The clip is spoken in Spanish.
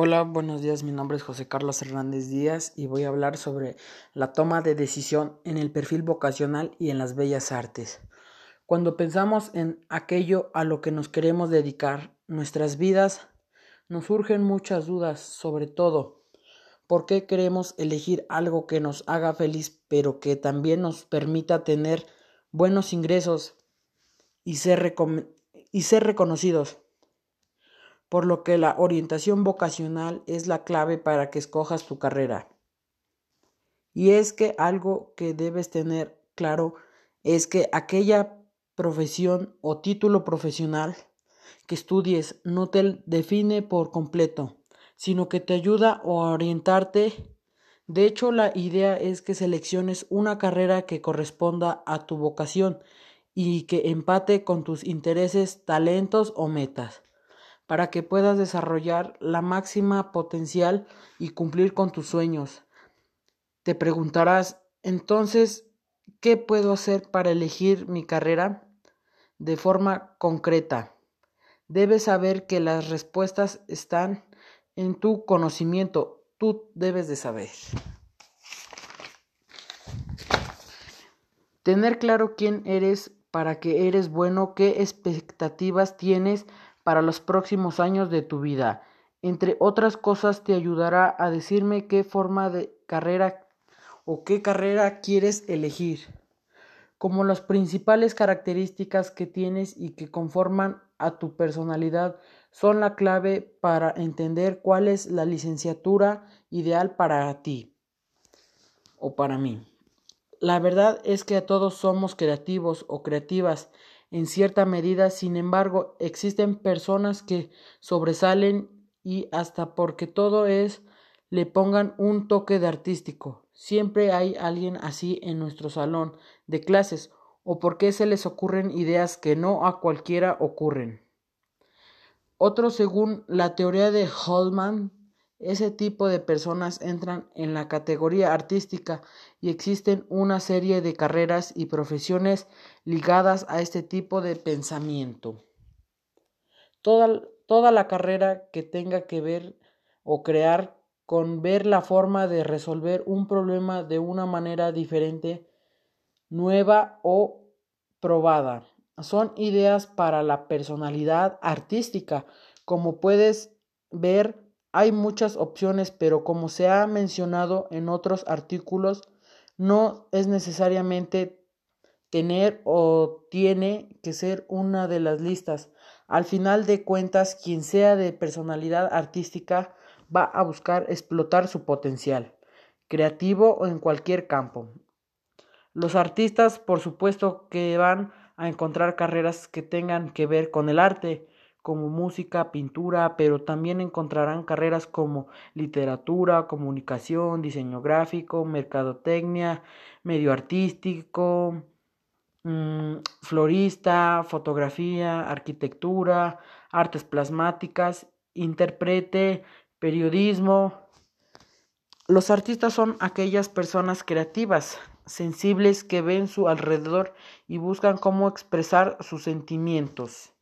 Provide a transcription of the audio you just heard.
Hola, buenos días. Mi nombre es José Carlos Hernández Díaz y voy a hablar sobre la toma de decisión en el perfil vocacional y en las bellas artes. Cuando pensamos en aquello a lo que nos queremos dedicar, nuestras vidas, nos surgen muchas dudas, sobre todo, ¿por qué queremos elegir algo que nos haga feliz, pero que también nos permita tener buenos ingresos y ser, y ser reconocidos? Por lo que la orientación vocacional es la clave para que escojas tu carrera. Y es que algo que debes tener claro es que aquella profesión o título profesional que estudies no te define por completo, sino que te ayuda a orientarte. De hecho, la idea es que selecciones una carrera que corresponda a tu vocación y que empate con tus intereses, talentos o metas para que puedas desarrollar la máxima potencial y cumplir con tus sueños. Te preguntarás, entonces, ¿qué puedo hacer para elegir mi carrera? De forma concreta, debes saber que las respuestas están en tu conocimiento. Tú debes de saber. Tener claro quién eres, para qué eres bueno, qué expectativas tienes, para los próximos años de tu vida. Entre otras cosas, te ayudará a decirme qué forma de carrera o qué carrera quieres elegir, como las principales características que tienes y que conforman a tu personalidad son la clave para entender cuál es la licenciatura ideal para ti o para mí. La verdad es que a todos somos creativos o creativas en cierta medida, sin embargo, existen personas que sobresalen y hasta porque todo es le pongan un toque de artístico. Siempre hay alguien así en nuestro salón de clases o porque se les ocurren ideas que no a cualquiera ocurren. Otro, según la teoría de Holman, ese tipo de personas entran en la categoría artística y existen una serie de carreras y profesiones ligadas a este tipo de pensamiento. Toda, toda la carrera que tenga que ver o crear con ver la forma de resolver un problema de una manera diferente, nueva o probada. Son ideas para la personalidad artística. Como puedes ver, hay muchas opciones, pero como se ha mencionado en otros artículos, no es necesariamente tener o tiene que ser una de las listas. Al final de cuentas, quien sea de personalidad artística va a buscar explotar su potencial, creativo o en cualquier campo. Los artistas, por supuesto, que van a encontrar carreras que tengan que ver con el arte, como música, pintura, pero también encontrarán carreras como literatura, comunicación, diseño gráfico, mercadotecnia, medio artístico, mm, florista, fotografía, arquitectura, artes plasmáticas, intérprete, periodismo. Los artistas son aquellas personas creativas, sensibles que ven su alrededor y buscan cómo expresar sus sentimientos.